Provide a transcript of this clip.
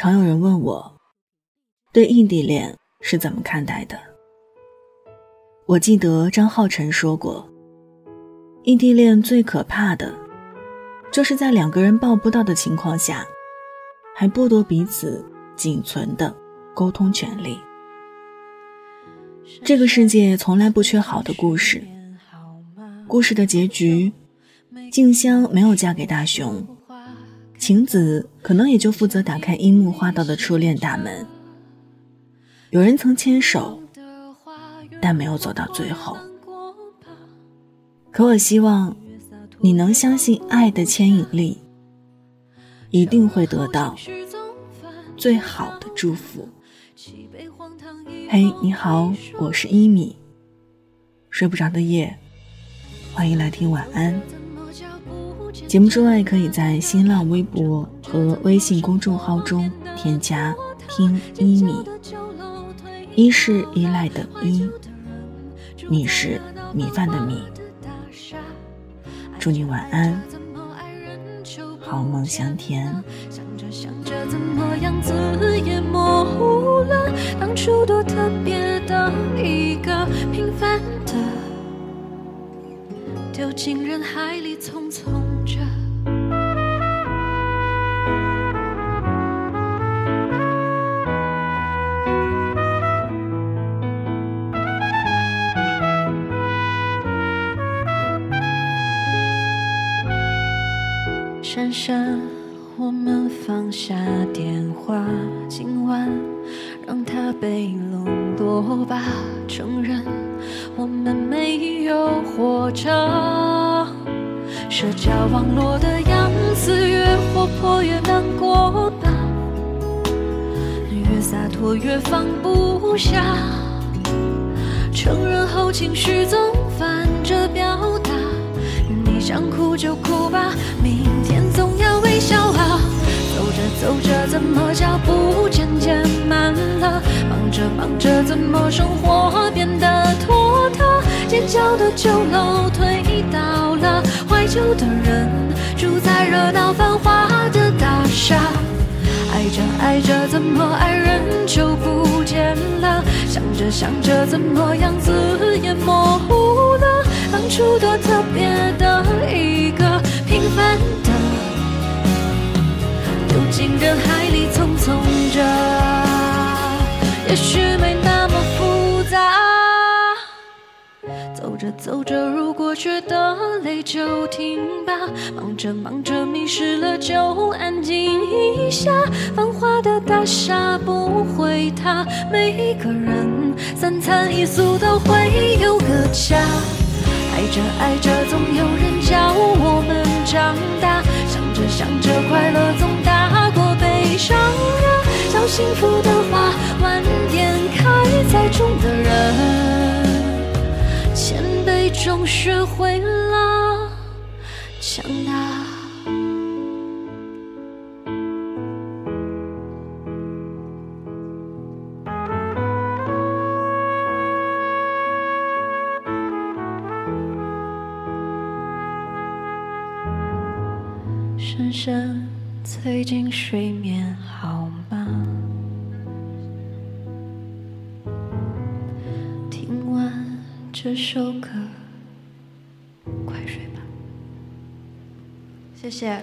常有人问我，对异地恋是怎么看待的？我记得张浩晨说过，异地恋最可怕的，就是在两个人抱不到的情况下，还剥夺彼此仅存的沟通权利。这个世界从来不缺好的故事，故事的结局，静香没有嫁给大雄。晴子可能也就负责打开樱木花道的初恋大门。有人曾牵手，但没有走到最后。可我希望你能相信爱的牵引力，一定会得到最好的祝福。嘿，你好，我是一米。睡不着的夜，欢迎来听晚安。节目之外，可以在新浪微博和微信公众号中添加“听一米”，一是依赖的依，米是米饭的米。祝你晚安，好梦香甜。想着想着，怎么样子也模糊了，当初多特别的一个平凡的，丢进人海里，匆匆。珊珊，我们放下电话，今晚让它被冷落吧。承认我们没有活着。社交网络的样子越活泼越难过吧，越洒脱越放不下。承认后情绪总反着表达，你想哭就哭吧，明天总要微笑啊。走着走着怎么脚步渐渐慢了？忙着忙着怎么生活变得拖沓？街角的旧楼推倒。旧的人住在热闹繁华的大厦，爱着爱着怎么爱人就不见了？想着想着怎么样子也模糊了？当初多特别的一个平凡的，丢进人海里匆匆着，也许没走着走着，如果觉得累就停吧。忙着忙着迷失了就安静一下。繁华的大厦不会塌，每个人三餐一宿都会有个家。爱着爱着，总有人教我们长大。想着想着，快乐总大过悲伤啊。小幸福的终学会了强大。深深，最近睡眠好吗？听完这首歌。谢谢。